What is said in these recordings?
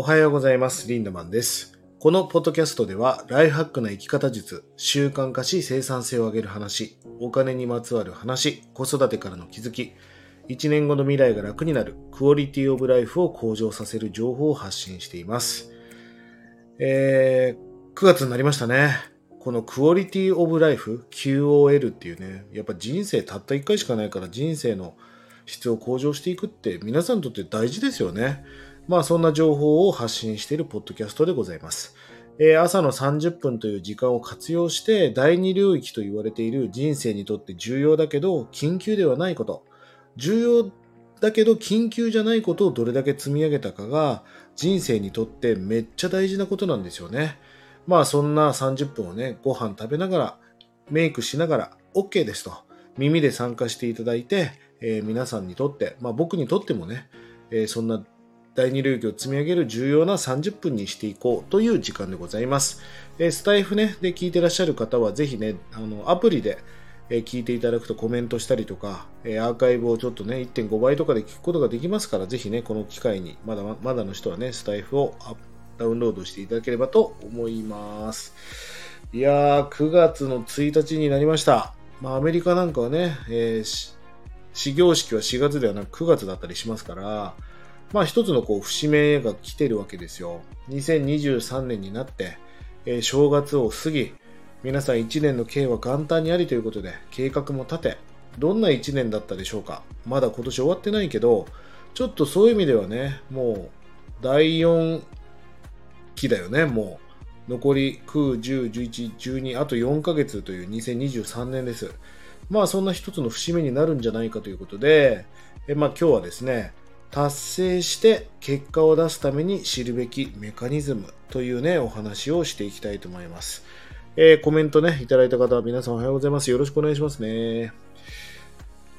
おはようございます。リンダマンです。このポッドキャストでは、ライフハックな生き方術、習慣化し生産性を上げる話、お金にまつわる話、子育てからの気づき、1年後の未来が楽になる、クオリティオブライフを向上させる情報を発信しています。えー、9月になりましたね。このクオリティオブライフ、QOL っていうね、やっぱ人生たった1回しかないから人生の質を向上していくって皆さんにとって大事ですよね。まあそんな情報を発信しているポッドキャストでございます。えー朝の30分という時間を活用して第二領域と言われている人生にとって重要だけど緊急ではないこと、重要だけど緊急じゃないことをどれだけ積み上げたかが人生にとってめっちゃ大事なことなんですよね。まあそんな30分をね、ご飯食べながら、メイクしながら OK ですと耳で参加していただいて、えー皆さんにとって、まあ僕にとってもね、えーそんな第二領域を積み上げる重要な30分にしていこうという時間でございます。えースタイフね、で聞いてらっしゃる方はぜひね、あの、アプリで、えー聞いていただくとコメントしたりとか、えーアーカイブをちょっとね、1.5倍とかで聞くことができますから、ぜひね、この機会に、まだまだの人はね、スタイフをダウンロードしていただければと思います。いやー、9月の1日になりました。まあ、アメリカなんかはね、えー始業式は4月ではなく9月だったりしますから、まあ一つのこう節目が来てるわけですよ。2023年になって、えー正月を過ぎ、皆さん1年の計は元旦にありということで、計画も立て、どんな1年だったでしょうか。まだ今年終わってないけど、ちょっとそういう意味ではね、もう第4期だよね、もう。残り9、10、11、12、あと4ヶ月という2023年です。まあそんな一つの節目になるんじゃないかということで、えまあ今日はですね、達成して結果を出すために知るべきメカニズムというね、お話をしていきたいと思います。えーコメントね、いただいた方は皆さんおはようございます。よろしくお願いしますね。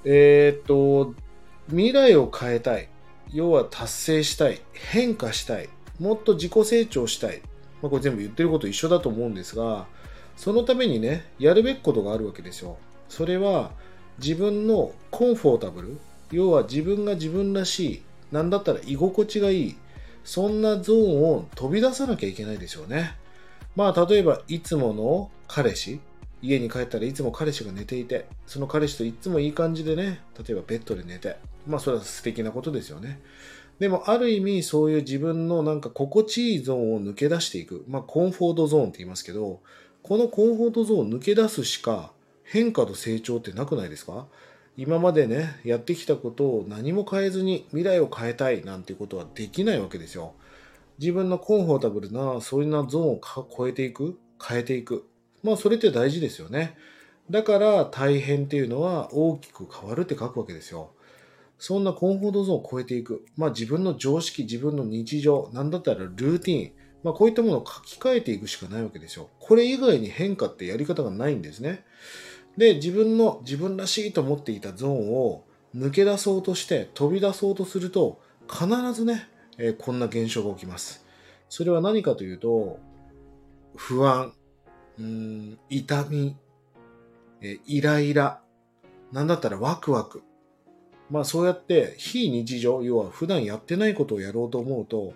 えーっと、未来を変えたい。要は達成したい。変化したい。もっと自己成長したい。まあ、これ全部言ってること一緒だと思うんですが、そのためにね、やるべきことがあるわけですよ。それは自分のコンフォータブル、要は自分が自分らしい、なんだったら居心地がいい、そんなゾーンを飛び出さなきゃいけないですよね。まあ例えばいつもの彼氏、家に帰ったらいつも彼氏が寝ていて、その彼氏といつもいい感じでね、例えばベッドで寝て、まあそれは素敵なことですよね。でもある意味そういう自分のなんか心地いいゾーンを抜け出していく、まあコンフォートゾーンって言いますけど、このコンフォートゾーンを抜け出すしか変化と成長ってなくないですか？今までね、やってきたことを何も変えずに未来を変えたいなんていうことはできないわけですよ。自分のコンフォータブルな、そういうなゾーンを超えていく、変えていく。まあそれって大事ですよね。だから大変っていうのは大きく変わるって書くわけですよ。そんなコンフォートゾーンを超えていく。まあ自分の常識、自分の日常、なんだったらルーティン。まあこういったものを書き換えていくしかないわけですよ。これ以外に変化ってやり方がないんですね。で、自分の自分らしいと思っていたゾーンを抜け出そうとして飛び出そうとすると必ずね、えーこんな現象が起きます。それは何かというと、不安、うん痛み、えーイライラ、なんだったらワクワク。まあそうやって非日常、要は普段やってないことをやろうと思うと、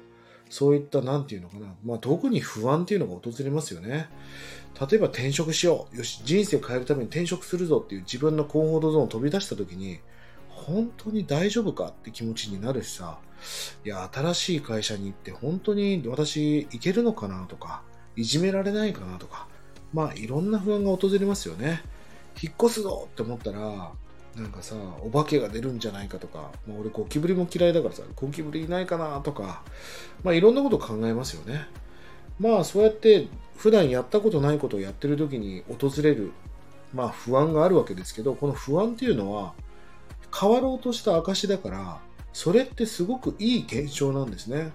そういったなんていうのかな、まあ特に不安っていうのが訪れますよね。例えば転職しよう。よし、人生を変えるために転職するぞっていう自分のコンフォートゾーンを飛び出した時に、本当に大丈夫かって気持ちになるしさ、いや、新しい会社に行って本当に私いけるのかなとか、いじめられないかなとか、まあいろんな不安が訪れますよね。引っ越すぞって思ったら、なんかさ、お化けが出るんじゃないかとか、まあ、俺ゴキブリも嫌いだからさ、ゴキブリいないかなとか、まあいろんなこと考えますよね。まあそうやって普段やったことないことをやってる時に訪れる、まあ不安があるわけですけど、この不安っていうのは変わろうとした証だから、それってすごくいい現象なんですね。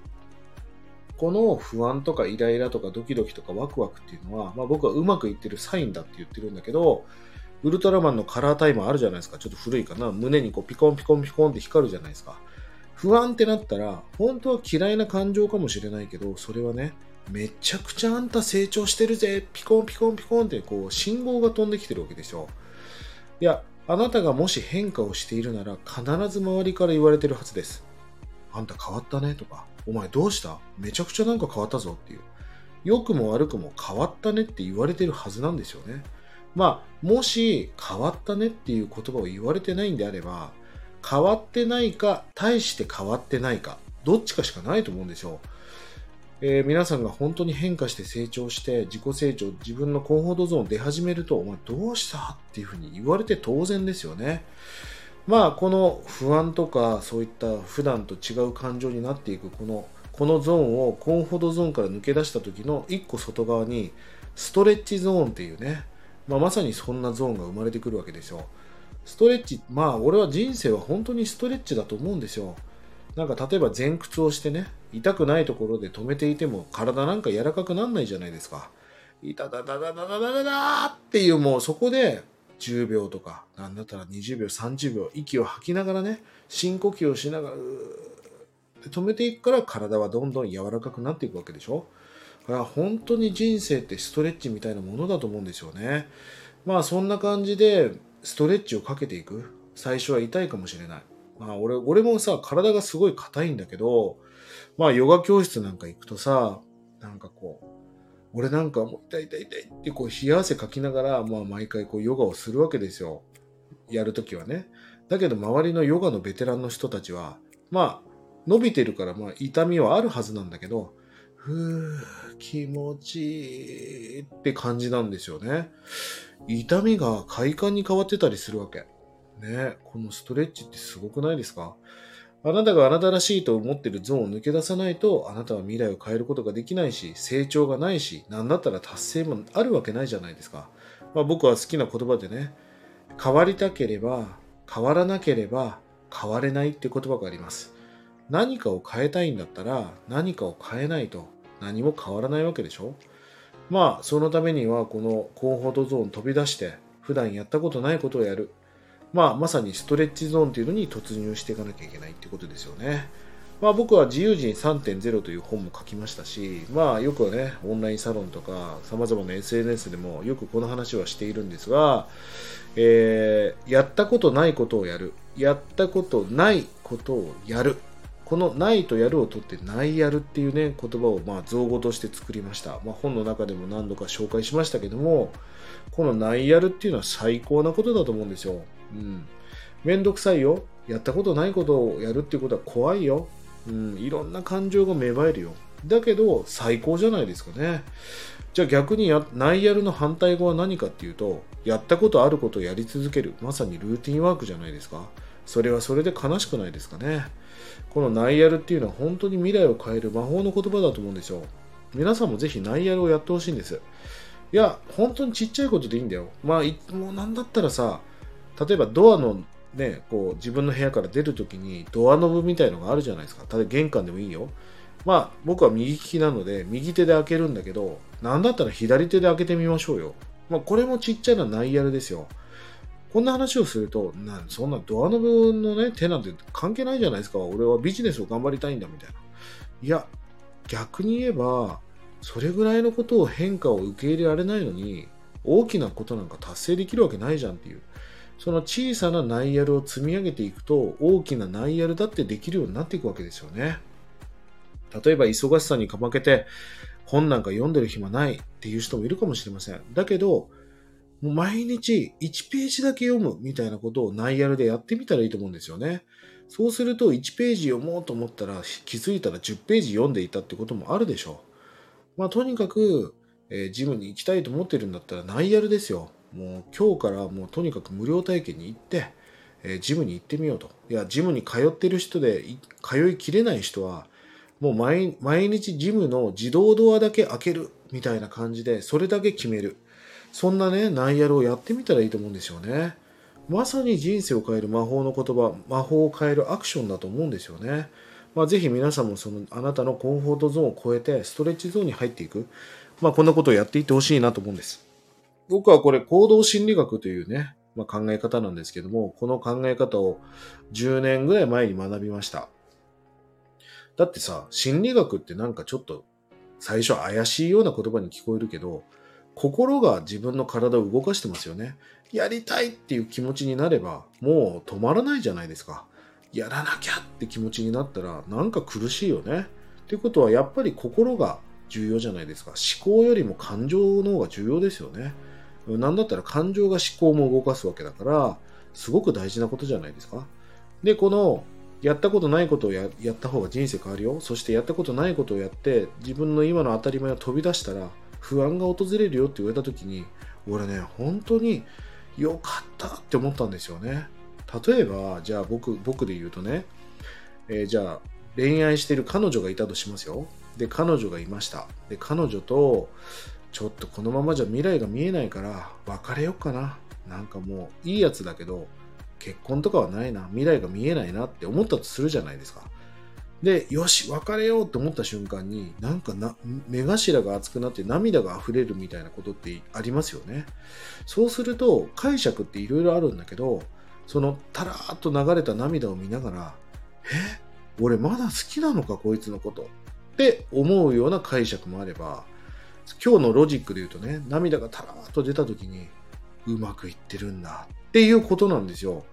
この不安とかイライラとかドキドキとかワクワクっていうのは、まあ僕はうまくいってるサインだって言ってるんだけど、ウルトラマンのカラータイマーあるじゃないですか。ちょっと古いかな。胸にこうピコンピコンピコンって光るじゃないですか。不安ってなったら、本当は嫌いな感情かもしれないけど、それはね、めちゃくちゃあんた成長してるぜ、ピコンピコンピコンってこう信号が飛んできてるわけですよ。いや、あなたがもし変化をしているなら必ず周りから言われてるはずです。あんた変わったねとか、お前どうした？めちゃくちゃなんか変わったぞっていう。良くも悪くも変わったねって言われてるはずなんですよね。まあ、もし変わったねっていう言葉を言われてないんであれば、変わってないか、対して変わってないか、どっちかしかないと思うんですよ。えー、皆さんが本当に変化して成長して自己成長、自分のコンフォートゾーン出始めると、お前どうしたっていうふうに言われて当然ですよね。まあ、この不安とかそういった普段と違う感情になっていくこのこのゾーンをコンフォートゾーンから抜け出した時の1個外側にストレッチゾーンっていうね、まあ、まさにそんなゾーンが生まれてくるわけですよ。ストレッチ、まあ俺は人生は本当にストレッチだと思うんですよ。なんか例えば前屈をしてね、痛くないところで止めていても体なんか柔らかくなんないじゃないですか。いただだだだだだだだっていうもうそこで10秒とか、なんだったら20秒、30秒、息を吐きながらね、深呼吸をしながら、止めていくから体はどんどん柔らかくなっていくわけでしょだから本当に人生ってストレッチみたいなものだと思うんですよね。まあそんな感じでストレッチをかけていく。最初は痛いかもしれない。まあ俺、俺もさ、体がすごい硬いんだけど、まあヨガ教室なんか行くとさ、なんかこう、俺なんかもう痛い痛い痛いってこう冷や汗かきながら、まあ毎回こうヨガをするわけですよ。やるときはね。だけど周りのヨガのベテランの人たちは、まあ伸びてるから、まあ、痛みはあるはずなんだけど、ふぅ、気持ちいいって感じなんですよね。痛みが快感に変わってたりするわけ。ね、このストレッチってすごくないですか？あなたがあなたらしいと思ってるゾーンを抜け出さないと、あなたは未来を変えることができないし、成長がないし、なんだったら達成もあるわけないじゃないですか。まあ、僕は好きな言葉でね、変わりたければ、変わらなければ、変われないって言葉があります。何かを変えたいんだったら何かを変えないと何も変わらないわけでしょ？まあそのためにはこのコンフォートゾーン飛び出して普段やったことないことをやる。まあまさにストレッチゾーンというのに突入していかなきゃいけないってことですよね。まあ僕は自由人3.0という本も書きましたしまあよくねオンラインサロンとか様々な SNS でもよくこの話はしているんですが、えー、やったことないことをやる。やったことないことをやる。このないとやるを取ってないやるっていうね、言葉をま造語として作りました。まあ、本の中でも何度か紹介しましたけども、このないやるっていうのは最高なことだと思うんですよ。うん。めんどくさいよ。やったことないことをやるっていうことは怖いよ。うん。いろんな感情が芽生えるよ。だけど、最高じゃないですかね。じゃあ逆にや、ないやるの反対語は何かっていうと、やったことあることをやり続ける。まさにルーティンワークじゃないですか。それはそれで悲しくないですかね。このナイアルっていうのは本当に未来を変える魔法の言葉だと思うんですよ。皆さんもぜひナイアルをやってほしいんです。いや、本当にちっちゃいことでいいんだよ。まあ、もうなんだったらさ、例えばドアのね、こう自分の部屋から出るときにドアノブみたいのがあるじゃないですか。例えば玄関でもいいよ。まあ僕は右利きなので右手で開けるんだけど、なんだったら左手で開けてみましょうよ。まあこれもちっちゃなナイアルですよ。こんな話をすると、なそんなドアノブのね、手なんて関係ないじゃないですか。俺はビジネスを頑張りたいんだみたいな。いや、逆に言えば、それぐらいのことを変化を受け入れられないのに、大きなことなんか達成できるわけないじゃんっていう。その小さなナイヤルを積み上げていくと、大きなナイヤルだってできるようになっていくわけですよね。例えば忙しさにかまけて、本なんか読んでる暇ないっていう人もいるかもしれません。だけど、もう毎日1ページだけ読むみたいなことをナイアルでやってみたらいいと思うんですよね。そうすると1ページ読もうと思ったら気づいたら10ページ読んでいたってこともあるでしょう。まあとにかく、えー、ジムに行きたいと思ってるんだったらナイアルですよ。もう今日からもうとにかく無料体験に行って、えー、ジムに行ってみようと。いや、ジムに通ってる人で通いきれない人はもう毎日ジムの自動ドアだけ開けるみたいな感じでそれだけ決める。そんなね、ナイヤルをやってみたらいいと思うんですよね。まさに人生を変える魔法の言葉、魔法を変えるアクションだと思うんですよね。まあ、ぜひ皆さんもそのあなたのコンフォートゾーンを超えてストレッチゾーンに入っていく。まあ、こんなことをやっていってほしいなと思うんです。僕はこれ行動心理学というね、まあ、考え方なんですけども、この考え方を10年ぐらい前に学びました。だってさ、心理学ってなんかちょっと最初怪しいような言葉に聞こえるけど、心が自分の体を動かしてますよね。やりたいっていう気持ちになれば、もう止まらないじゃないですか。やらなきゃって気持ちになったらなんか苦しいよね。っていうことはやっぱり心が重要じゃないですか。思考よりも感情の方が重要ですよね。なんだったら感情が思考も動かすわけだから、すごく大事なことじゃないですか。で、この、やったことないことをやった方が人生変わるよ。そしてやったことないことをやって、自分の今の当たり前を飛び出したら、不安が訪れるよって言われた時に、俺ね、本当に良かったって思ったんですよね。例えば、じゃあ僕、僕で言うとね、えー、じゃあ恋愛してる彼女がいたとしますよ。で、彼女がいました。で、彼女と、ちょっとこのままじゃ未来が見えないから別れよっかな。なんかもういいやつだけど結婚とかはないな。未来が見えないなって思ったとするじゃないですか。で、よし、別れようと思った瞬間に、なんかな、目頭が熱くなって涙が溢れるみたいなことってありますよね。そうすると、解釈っていろいろあるんだけど、その、たらーっと流れた涙を見ながら、え俺まだ好きなのか、こいつのこと。って思うような解釈もあれば、今日のロジックで言うとね、涙がたらーっと出た時に、うまくいってるんだっていうことなんですよ。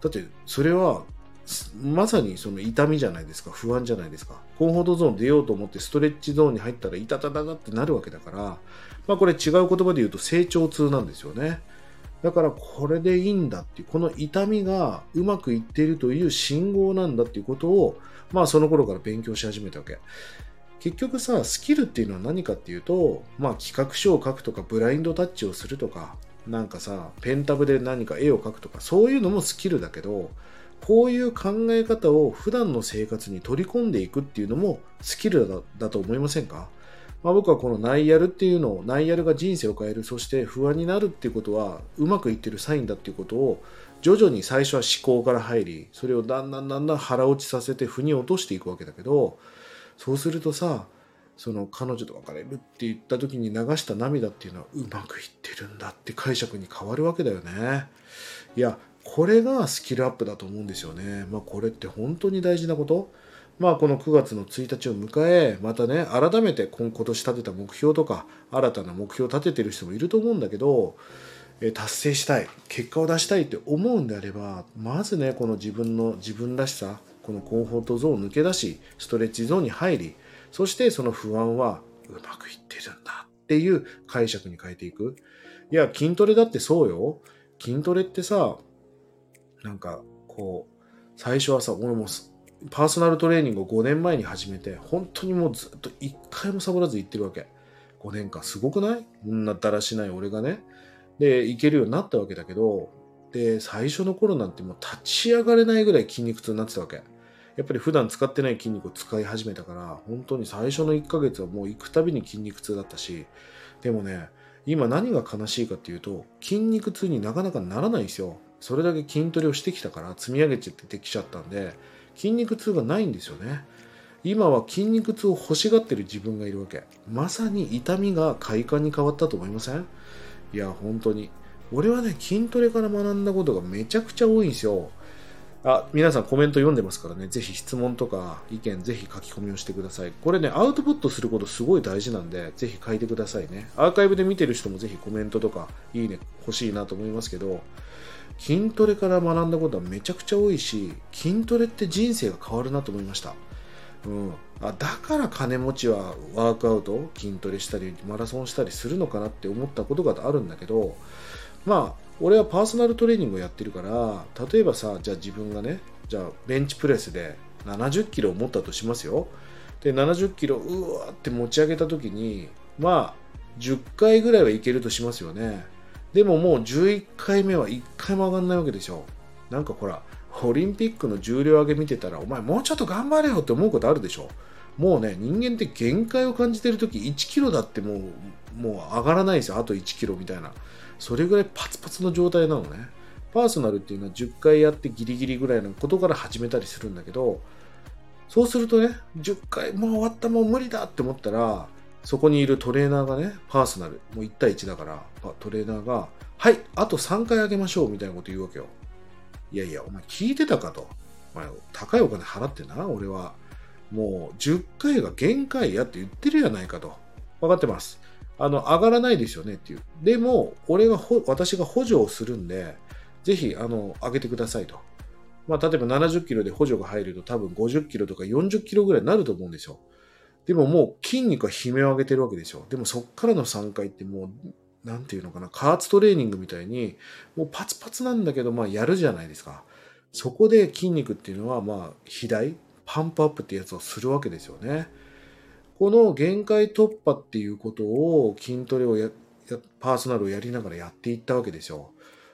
だって、それは、まさにその痛みじゃないですか、不安じゃないですか。コンフォートゾーン出ようと思ってストレッチゾーンに入ったら、いたたたたってなるわけだから、まあこれ違う言葉で言うと成長痛なんですよね。だからこれでいいんだっていう、この痛みがうまくいっているという信号なんだっていうことを、まあその頃から勉強し始めたわけ。結局さ、スキルっていうのは何かっていうと、まあ企画書を書くとか、ブラインドタッチをするとか、なんかさ、ペンタブで何か絵を描くとか、そういうのもスキルだけど、こういう考え方を普段の生活に取り込んでいくっていうのもスキルだと思いませんか？まあ、僕はこのナイヤルっていうのを、ナイヤルが人生を変える、そして不安になるっていうことは、うまくいってるサインだっていうことを、徐々に最初は思考から入り、それをだんだんだんだん腹落ちさせて、腑に落としていくわけだけど、そうするとさ、その彼女と別れるって言った時に流した涙っていうのはうまくいってるんだって解釈に変わるわけだよね。いや、これがスキルアップだと思うんですよね。まあこれって本当に大事なこと？まあこの9月の1日を迎え、またね、改めて今年立てた目標とか、新たな目標を立ててる人もいると思うんだけど、達成したい、結果を出したいって思うんであれば、まずね、この自分の自分らしさ、このコンフォートゾーンを抜け出し、ストレッチゾーンに入り、そしてその不安はうまくいってるんだっていう解釈に変えていく。いや、筋トレだってそうよ。筋トレってさ、なんかこう、最初はさ、俺もパーソナルトレーニングを5年前に始めて、本当にもうずっと1回もサボらず行ってるわけ。5年間すごくない？こんなだらしない俺がね。で、行けるようになったわけだけど、で、最初の頃なんてもう立ち上がれないぐらい筋肉痛になってたわけ。やっぱり普段使ってない筋肉を使い始めたから、本当に最初の1ヶ月はもう行くたびに筋肉痛だったし、でもね、今何が悲しいかっていうと、筋肉痛になかなかならないんですよ。それだけ筋トレをしてきたから積み上げててきちゃったんで、筋肉痛がないんですよね。今は筋肉痛を欲しがってる自分がいるわけ。まさに痛みが快感に変わったと思いません？いや、本当に。俺はね、筋トレから学んだことがめちゃくちゃ多いんですよ。あ、皆さんコメント読んでますからね、ぜひ質問とか意見ぜひ書き込みをしてください。これね、アウトプットすることすごい大事なんで、ぜひ書いてくださいね。アーカイブで見てる人もぜひコメントとか、いいね欲しいなと思いますけど、筋トレから学んだことはめちゃくちゃ多いし、筋トレって人生が変わるなと思いました。うん、あだから金持ちはワークアウト筋トレしたりマラソンしたりするのかなって思ったことがあるんだけどまあ俺はパーソナルトレーニングをやってるから例えばさじゃあ自分がねじゃあベンチプレスで70キロを持ったとしますよ。で70キロうわって持ち上げた時にまあ10回ぐらいはいけるとしますよね。でももう11回目は1回も上がんないわけでしょ。なんかほらオリンピックの重量上げ見てたらお前もうちょっと頑張れよって思うことあるでしょ。もうね人間って限界を感じてる時1キロだってもうもう上がらないですよ。あと1キロみたいな。それぐらいパツパツの状態なのね。パーソナルっていうのは10回やってギリギリぐらいのことから始めたりするんだけど、そうするとね、10回もう終わったもう無理だって思ったら、そこにいるトレーナーがね、パーソナル、もう1対1だから、トレーナーが、はい、あと3回あげましょうみたいなこと言うわけよ。いやいや、お前聞いてたかと。お前、高いお金払ってな、俺は。もう10回が限界やって言ってるやないかと。分かってます。あの、上がらないですよねっていう。でも、俺がほ、私が補助をするんで、ぜひ、あの、上げてくださいと。まあ、例えば70キロで補助が入ると多分50キロとか40キロぐらいになると思うんですよ。でももう筋肉は悲鳴を上げてるわけですよ。でもそっからの3回ってもう、なんていうのかな、加圧トレーニングみたいに、もうパツパツなんだけど、まあやるじゃないですか。そこで筋肉っていうのは、まあ、肥大、パンプアップってやつをするわけですよね。この限界突破っていうことを筋トレをや、パーソナルをやりながらやっていったわけですよ。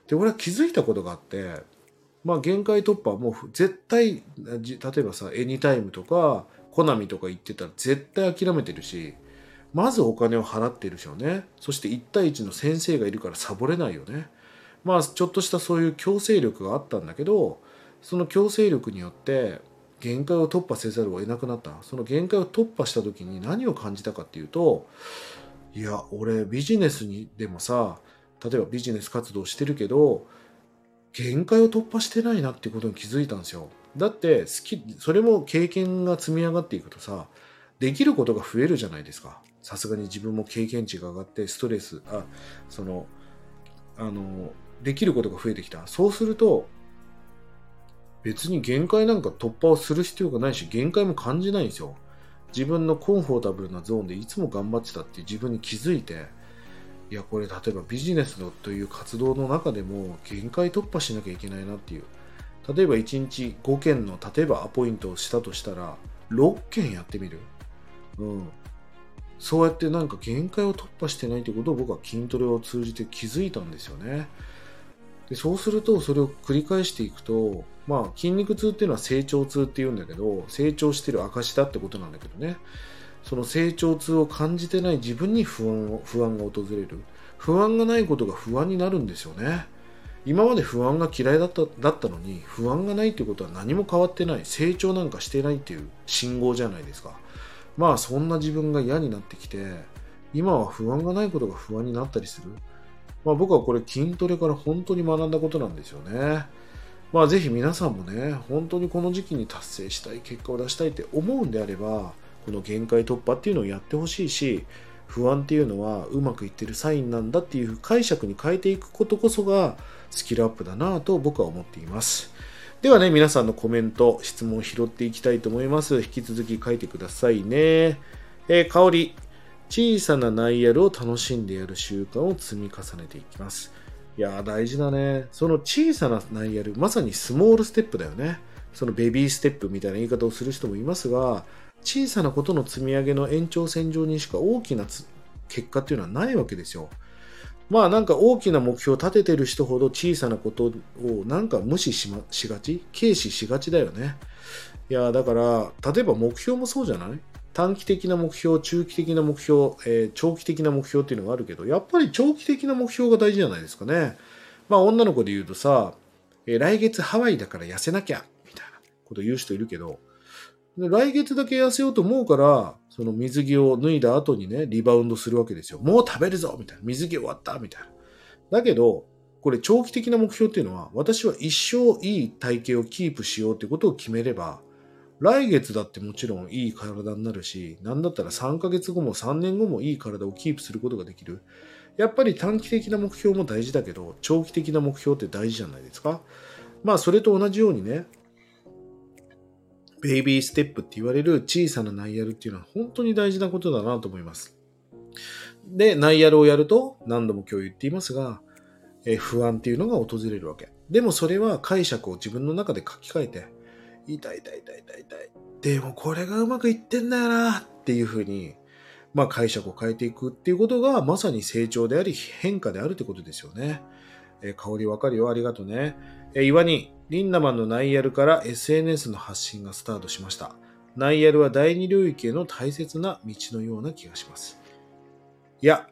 で、俺は気づいたことがあって、まあ限界突破はもう絶対、例えばさ、エニタイムとか、コナミとか言ってたら絶対諦めてるし、まずお金を払ってるでしよね。そして1対1の先生がいるからサボれないよね。まあちょっとしたそういう強制力があったんだけど、その強制力によって限界を突破せざるを得なくなったその限界を突破した時に何を感じたかっていうといや俺ビジネスにでもさ例えばビジネス活動してるけど限界を突破してないなってことに気づいたんですよだって好きそれも経験が積み上がっていくとさできることが増えるじゃないですかさすがに自分も経験値が上がってストレスあそのあのできることが増えてきたそうすると別に限界なんか突破をする必要がないし、限界も感じないんですよ。自分のコンフォータブルなゾーンでいつも頑張ってたって自分に気づいて、いや、これ例えばビジネスのという活動の中でも限界突破しなきゃいけないなっていう。例えば1日5件の、例えばアポイントをしたとしたら、6件やってみる？うん。そうやってなんか限界を突破してないってことを僕は筋トレを通じて気づいたんですよね。でそうするとそれを繰り返していくとまあ筋肉痛っていうのは成長痛っていうんだけど成長してる証だってことなんだけどねその成長痛を感じてない自分に不安を不安が訪れる不安がないことが不安になるんですよね今まで不安が嫌いだっただったのに不安がないってことは何も変わってない。成長なんかしてないっていう信号じゃないですか。まあそんな自分が嫌になってきて今は不安がないことが不安になったりする。まあ、僕はこれ筋トレから本当に学んだことなんですよね。まあ、ぜひ皆さんもね、本当にこの時期に達成したい、結果を出したいって思うんであれば、この限界突破っていうのをやってほしいし、不安っていうのはうまくいってるサインなんだっていう解釈に変えていくことこそがスキルアップだなぁと僕は思っています。ではね、皆さんのコメント、質問を拾っていきたいと思います。引き続き書いてくださいね。えー、香り、小さなナイヤルを楽しんでやる習慣を積み重ねていきます。いや大事だね。その小さなナイヤル、まさにスモールステップだよね。そのベビーステップみたいな言い方をする人もいますが、小さなことの積み上げの延長線上にしか大きな結果っていうのはないわけですよ。まあなんか大きな目標を立ててる人ほど小さなことをなんか無視し,、ま、しがち？軽視しがちだよね。いやだから例えば目標もそうじゃない？短期的な目標、中期的な目標、えー、長期的な目標っていうのがあるけど、やっぱり長期的な目標が大事じゃないですかね。まあ女の子で言うとさ、えー、来月ハワイだから痩せなきゃ、みたいなこと言う人いるけど、来月だけ痩せようと思うから、その水着を脱いだ後にね、リバウンドするわけですよ。もう食べるぞみたいな。水着終わったみたいな。だけど、これ長期的な目標っていうのは、私は一生いい体型をキープしようってことを決めれば、来月だってもちろんいい体になるし、なんだったら3ヶ月後も3年後もいい体をキープすることができる。やっぱり短期的な目標も大事だけど、長期的な目標って大事じゃないですか。まあそれと同じようにね、ベイビーステップって言われる小さなナイヤルっていうのは本当に大事なことだなと思います。で、ナイヤルをやると何度も今日言っていますが、え不安っていうのが訪れるわけ。でもそれは解釈を自分の中で書き換えて、痛い痛い痛い痛い痛い。でもこれがうまくいってんだよなっていうふうに、まあ解釈を変えていくっていうことがまさに成長であり変化であるってことですよね。え、香りわかるよ。ありがとうね。え、岩に、リンダマンのナイヤルから SNS の発信がスタートしました。ナイヤルは第二領域への大切な道のような気がします。いや、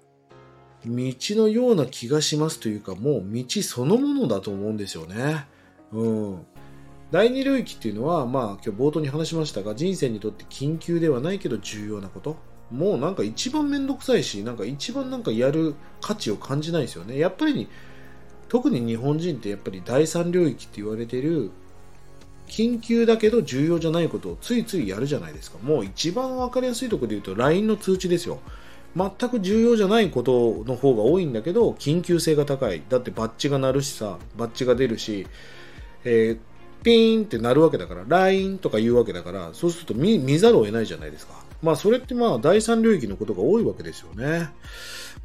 道のような気がしますというか、もう道そのものだと思うんですよね。うん。第二領域っていうのは、まあ今日冒頭に話しましたが、人生にとって緊急ではないけど重要なこと。もうなんか一番めんどくさいし、なんか一番なんかやる価値を感じないですよね。やっぱり、特に日本人ってやっぱり第三領域って言われてる、緊急だけど重要じゃないことをついついやるじゃないですか。もう一番わかりやすいところで言うと LINE の通知ですよ。全く重要じゃないことの方が多いんだけど、緊急性が高い。だってバッジが鳴るしさ、バッジが出るし、えーピーンってなるわけだから、LINE とか言うわけだから、そうすると見見ざるを得ないじゃないですか。まあそれってまあ第三領域のことが多いわけですよね。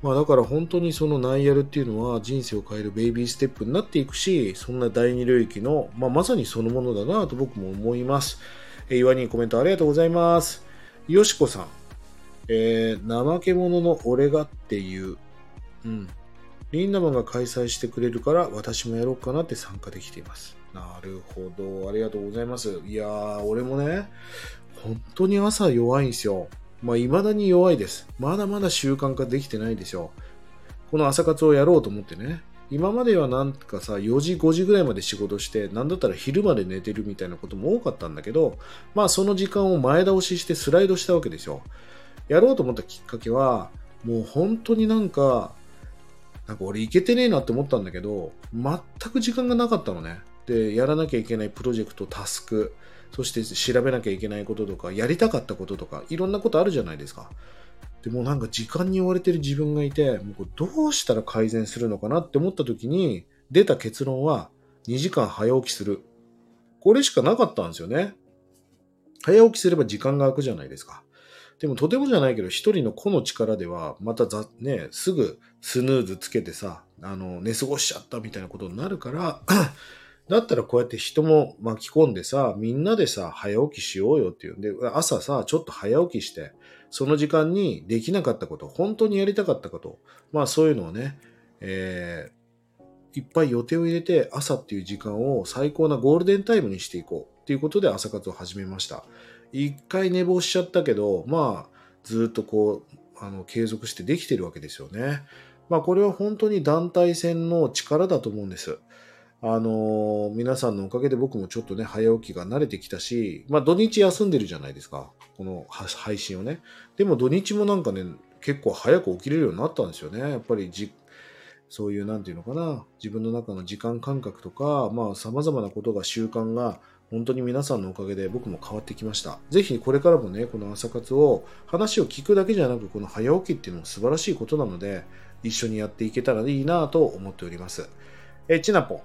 まあだから本当にそのナイアルっていうのは人生を変えるベイビーステップになっていくし、そんな第二領域の、まあ、まさにそのものだなと僕も思います。えー、岩にコメントありがとうございます。よしこさん、えー、怠け者の俺がっていう、うん。リンダマンが開催してくれるから私もやろうかなって参加できています。なるほど。ありがとうございます。いやー、俺もね、本当に朝弱いんですよ。まあ、未だに弱いです。まだまだ習慣化できてないですよ。この朝活をやろうと思ってね。今まではなんかさ、4時、5時ぐらいまで仕事して、なんだったら昼まで寝てるみたいなことも多かったんだけど、まあその時間を前倒ししてスライドしたわけですよ。やろうと思ったきっかけは、もう本当になんか、なんか俺いけてねえなって思ったんだけど、全く時間がなかったのね。で、やらなきゃいけないプロジェクト、タスク、そして調べなきゃいけないこととか、やりたかったこととか、いろんなことあるじゃないですか。でもなんか時間に追われてる自分がいて、もうどうしたら改善するのかなって思った時に、出た結論は、2時間早起きする。これしかなかったんですよね。早起きすれば時間が空くじゃないですか。でもとてもじゃないけど、一人の個の力では、またざ、ね、すぐスヌーズつけてさ、あの、寝過ごしちゃったみたいなことになるから、だったらこうやって人も巻き込んでさ、みんなでさ、早起きしようよっていうんで、朝さ、ちょっと早起きして、その時間にできなかったこと、本当にやりたかったこと、まあそういうのをね、えー、いっぱい予定を入れて、朝っていう時間を最高なゴールデンタイムにしていこうっていうことで朝活を始めました。一回寝坊しちゃったけど、まあ、ずっとこう、あの、継続してできてるわけですよね。まあこれは本当に団体戦の力だと思うんです。あのー、皆さんのおかげで僕もちょっとね、早起きが慣れてきたし、まあ土日休んでるじゃないですか。この配信をね。でも土日もなんかね、結構早く起きれるようになったんですよね。やっぱりじ、そういう、なんていうのかな、自分の中の時間感覚とか、まあ様々なことが習慣が、本当に皆さんのおかげで僕も変わってきました。ぜひこれからもね、この朝活を話を聞くだけじゃなく、この早起きっていうのも素晴らしいことなので、一緒にやっていけたらいいなと思っております。え、ちなぽん。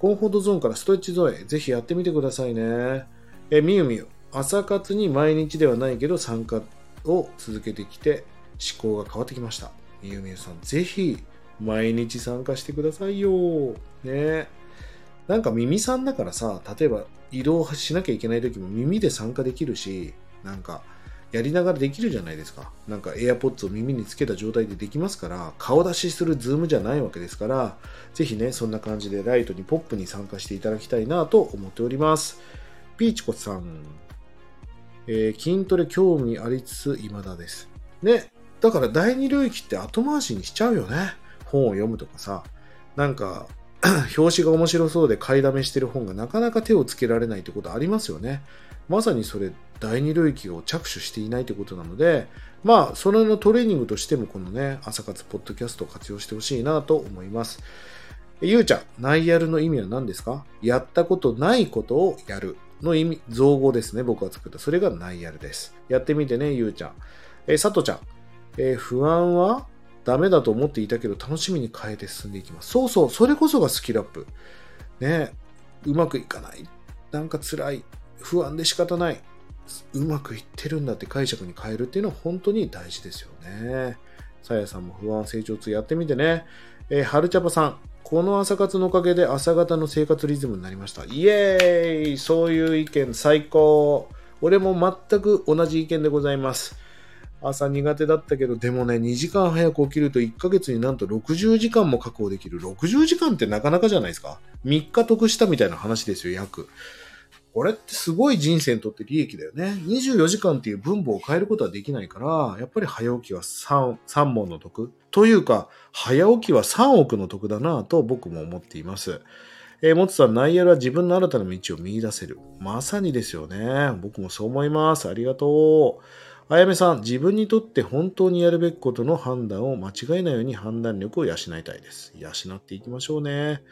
コンフォートゾーンからストレッチゾーンへ、ぜひやってみてくださいね。え、みゆみゆ、朝活に毎日ではないけど参加を続けてきて思考が変わってきました。みゆみゆさん、ぜひ毎日参加してくださいよ。ねなんか耳さんだからさ、例えば移動しなきゃいけない時も耳で参加できるし、なんかやりながらできるじゃないですか。なんか AirPods を耳につけた状態でできますから、顔出しするズームじゃないわけですから、ぜひね、そんな感じでライトにポップに参加していただきたいなと思っております。ピーチコさん、えー、筋トレ興味ありつつ未だです。ね、だから第二領域って後回しにしちゃうよね。本を読むとかさ。なんか、表紙が面白そうで買いだめしてる本がなかなか手をつけられないってことありますよね。まさにそれ第二領域を着手していないということなので、まあ、それのトレーニングとしてもこのね、朝活ポッドキャストを活用してほしいなと思います。ゆうちゃん、ナイアルの意味は何ですか？やったことないことをやるの意味、造語ですね、僕が作った。それがナイアルです。やってみてね、ゆうちゃん。えさとちゃん、え、不安はダメだと思っていたけど楽しみに変えて進んでいきます。そうそう、それこそがスキルアップ。ね、うまくいかない。なんか辛い。不安で仕方ない。うまくいってるんだって解釈に変えるっていうのは本当に大事ですよね。さやさんも不安成長痛やってみてね。えー、はるちゃぱさん。この朝活のおかげで朝方の生活リズムになりました。イエーイそういう意見最高俺も全く同じ意見でございます。朝苦手だったけど、でもね、2時間早く起きると1ヶ月になんと60時間も確保できる。60時間ってなかなかじゃないですか。3日得したみたいな話ですよ、約。これってすごい人生にとって利益だよね。24時間っていう分母を変えることはできないから、やっぱり早起きは 3, 3問の得。というか、早起きは3億の得だなと僕も思っています。えー、もつさん、ナイアルは自分の新たな道を見出せる。まさにですよね。僕もそう思います。ありがとう。あやめさん、自分にとって本当にやるべきことの判断を間違えないように判断力を養いたいです。養っていきましょうね。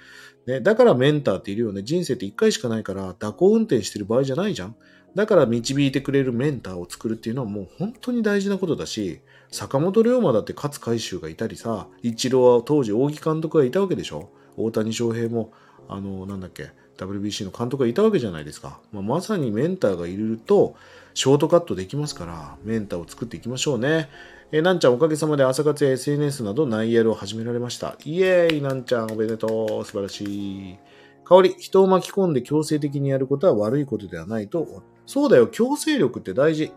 ね、だからメンターっているよね。人生って一回しかないから、蛇行運転してる場合じゃないじゃん。だから導いてくれるメンターを作るっていうのはもう本当に大事なことだし、坂本龍馬だって勝海舟がいたりさ、イチローは当時扇監督がいたわけでしょ。大谷翔平も、あの、なんだっけ、WBC の監督がいたわけじゃないですか。まあ、まさにメンターがいると、ショートカットできますから、メンターを作っていきましょうね。えー、なんちゃんおかげさまで朝活や SNS などナイヤルを始められました。イエーイなんちゃんおめでとう素晴らしい。香り、人を巻き込んで強制的にやることは悪いことではないと。そうだよ、強制力って大事。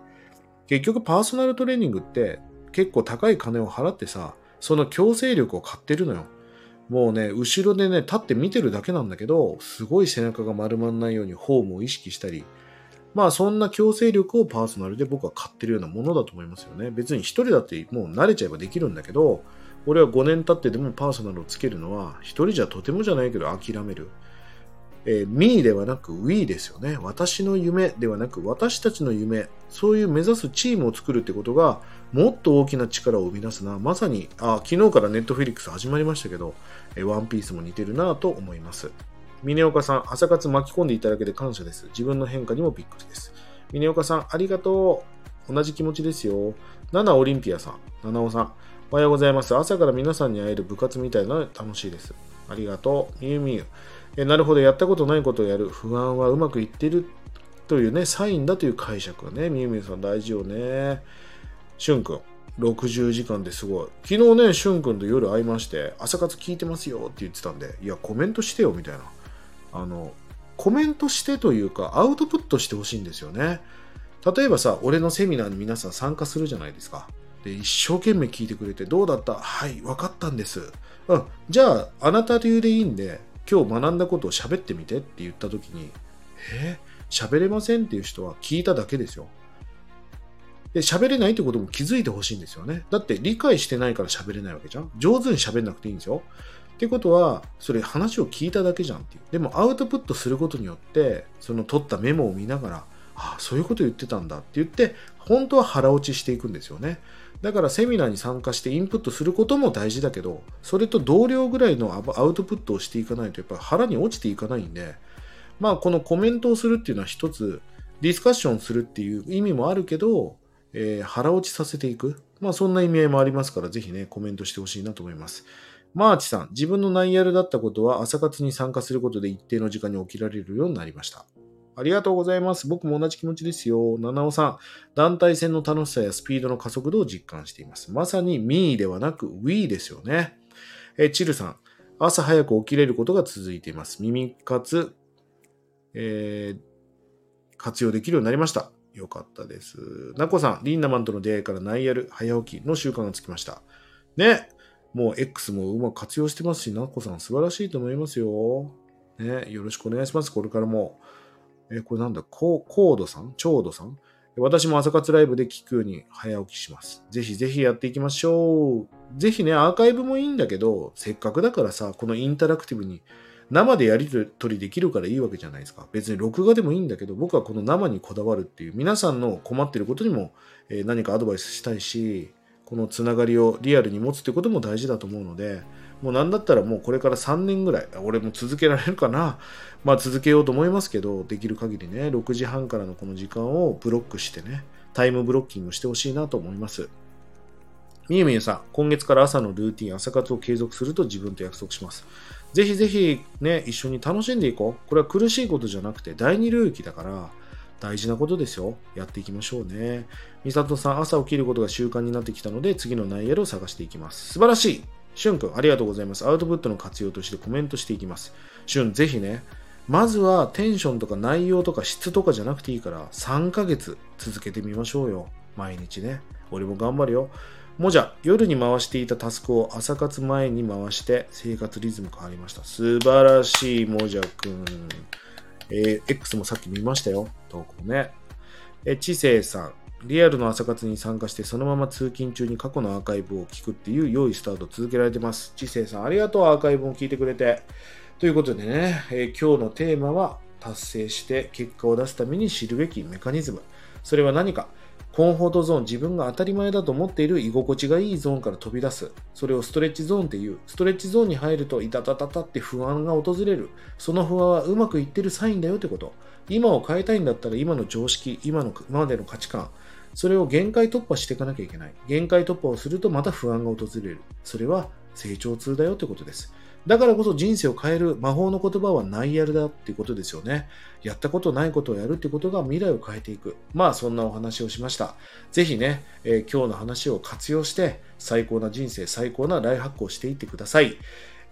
結局パーソナルトレーニングって結構高い金を払ってさ、その強制力を買ってるのよ。もうね、後ろでね、立って見てるだけなんだけど、すごい背中が丸まんないようにフォームを意識したり、まあそんな強制力をパーソナルで僕は買ってるようなものだと思いますよね。別に一人だってもう慣れちゃえばできるんだけど、俺は5年経ってでもパーソナルをつけるのは、一人じゃとてもじゃないけど諦める。えー、me ではなく we ですよね。私の夢ではなく私たちの夢、そういう目指すチームを作るってことが、もっと大きな力を生み出すな。まさに、あ昨日からネットフィリックス始まりましたけど、ワンピースも似てるなと思います。峰岡さん、朝活巻き込んでいただけで感謝です。自分の変化にもびっくりです。峰岡さん、ありがとう。同じ気持ちですよ。ナオリンピアさん、七尾さん、おはようございます。朝から皆さんに会える部活みたいなので楽しいです。ありがとう。みゆみゆ。えなるほど、やったことないことをやる。不安はうまくいってるというね、サインだという解釈がね、みゆみゆさん大事よね。しゅんくん。60時間ですごい。昨日ね、しゅんくんと夜会いまして、朝活聞いてますよって言ってたんで、いや、コメントしてよみたいな。あの、コメントしてというか、アウトプットしてほしいんですよね。例えばさ、俺のセミナーに皆さん参加するじゃないですか。で、一生懸命聞いてくれて、どうだった？はい、分かったんです。うん、じゃあ、あなた流でいいんで、今日学んだことを喋ってみてって言った時に、え？喋れませんっていう人は聞いただけですよ。で、喋れないってことも気づいてほしいんですよね。だって理解してないから喋れないわけじゃん。上手に喋んなくていいんですよ。ってことは、それ話を聞いただけじゃんっていう。でもアウトプットすることによって、その取ったメモを見ながら、ああ、そういうこと言ってたんだって言って、本当は腹落ちしていくんですよね。だからセミナーに参加してインプットすることも大事だけど、それと同量ぐらいのアウトプットをしていかないと、やっぱり腹に落ちていかないんで、まあこのコメントをするっていうのは一つ、ディスカッションするっていう意味もあるけど、えー、腹落ちさせていく。まあそんな意味合いもありますから、ぜひね、コメントしてほしいなと思います。マーチさん、自分のナイヤルだったことは朝活に参加することで一定の時間に起きられるようになりました。ありがとうございます。僕も同じ気持ちですよ。七尾さん、団体戦の楽しさやスピードの加速度を実感しています。まさに me ではなく we ですよね。えチルさん、朝早く起きれることが続いています。耳活、えー、活用できるようになりました。よかったです。ナコさん、リンナマンとの出会いからナイヤル、早起きの習慣がつきました。ね。もう X もうまく活用してますし、ナコさん素晴らしいと思いますよ。ね。よろしくお願いします。これからも。え、これなんだ、コードさん？チョードさん？私も朝活ライブで聞くように早起きします。ぜひぜひやっていきましょう。ぜひね、アーカイブもいいんだけど、せっかくだからさ、このインタラクティブに生でやり取りできるからいいわけじゃないですか。別に録画でもいいんだけど、僕はこの生にこだわるっていう、皆さんの困ってることにも、え何かアドバイスしたいし、このつながりをリアルに持つってことも大事だと思うので、もうなんだったらもうこれから3年ぐらい、俺も続けられるかな。まあ続けようと思いますけど、できる限りね、6時半からのこの時間をブロックしてね、タイムブロッキングしてほしいなと思います。みゆみゆさん、今月から朝のルーティン、朝活を継続すると自分と約束します。ぜひぜひね、一緒に楽しんでいこう。これは苦しいことじゃなくて第二領域だから、大事なことですよ。やっていきましょうね。みさとさん、朝起きることが習慣になってきたので、次の内容を探していきます。素晴らしいしゅんくん、ありがとうございます。アウトプットの活用としてコメントしていきます。しゅん、ぜひね、まずはテンションとか内容とか質とかじゃなくていいから、3ヶ月続けてみましょうよ。毎日ね。俺も頑張るよ。もじゃ、夜に回していたタスクを朝活前に回して生活リズム変わりました。素晴らしい、もじゃくん。えー、X もさっき見ましたよ。投稿ね。え、知性さん。リアルの朝活に参加してそのまま通勤中に過去のアーカイブを聞くっていう良いスタート続けられてます。知性さんありがとうアーカイブも聞いてくれて。ということでね、えー、今日のテーマは達成して結果を出すために知るべきメカニズム。それは何か？コンフォートゾーン、自分が当たり前だと思っている居心地がいいゾーンから飛び出す。それをストレッチゾーンっていう。ストレッチゾーンに入ると、いたたたたって不安が訪れる。その不安はうまくいってるサインだよってこと。今を変えたいんだったら、今の常識、今の今までの価値観、それを限界突破していかなきゃいけない。限界突破をするとまた不安が訪れる。それは成長痛だよってことです。だからこそ人生を変える魔法の言葉はないやるだっていうことですよね。やったことないことをやるってことが未来を変えていく。まあそんなお話をしました。ぜひね、えー、今日の話を活用して最高な人生、最高なライフハックをしていってください。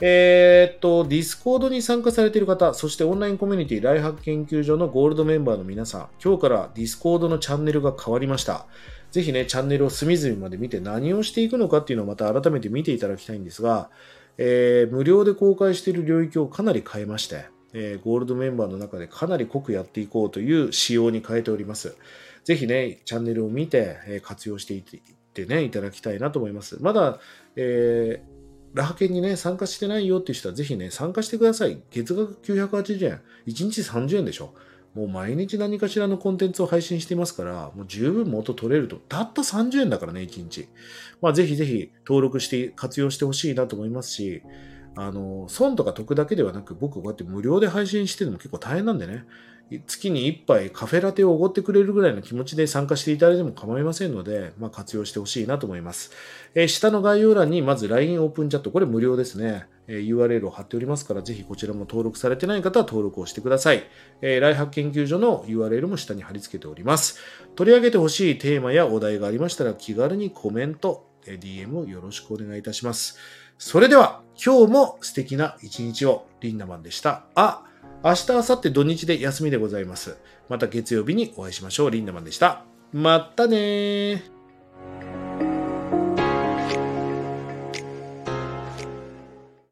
えー、っと、ディスコードに参加されている方、そしてオンラインコミュニティライハック研究所のゴールドメンバーの皆さん、今日からディスコードのチャンネルが変わりました。ぜひね、チャンネルを隅々まで見て何をしていくのかっていうのをまた改めて見ていただきたいんですが、えー、無料で公開している領域をかなり変えまして、えー、ゴールドメンバーの中でかなり濃くやっていこうという仕様に変えております。ぜひね、チャンネルを見て、え、活用していってね、いただきたいなと思います。まだ、えーラハ研にね、参加してないよっていう人はぜひね、参加してください。月額980円。1日30円でしょ。もう毎日何かしらのコンテンツを配信していますから、もう十分元取れると。たった30円だからね、1日。まあぜひぜひ登録して活用してほしいなと思いますし、あの、損とか得だけではなく、僕こうやって無料で配信してるのも結構大変なんでね、月に1杯カフェラテをおごってくれるぐらいの気持ちで参加していただいても構いませんので、まあ、活用してほしいなと思います。えー、下の概要欄にまず LINE オープンチャット、これ無料ですね。えー、URL を貼っておりますから、ぜひこちらも登録されてない方は登録をしてください。えー、ライハッ研究所の URL も下に貼り付けております。取り上げてほしいテーマやお題がありましたら気軽にコメント、DM をよろしくお願いいたします。それでは、今日も素敵な一日を、リンダマンでした。あ、明日、明後日土日で休みでございます。また月曜日にお会いしましょう。リンダマンでした。またね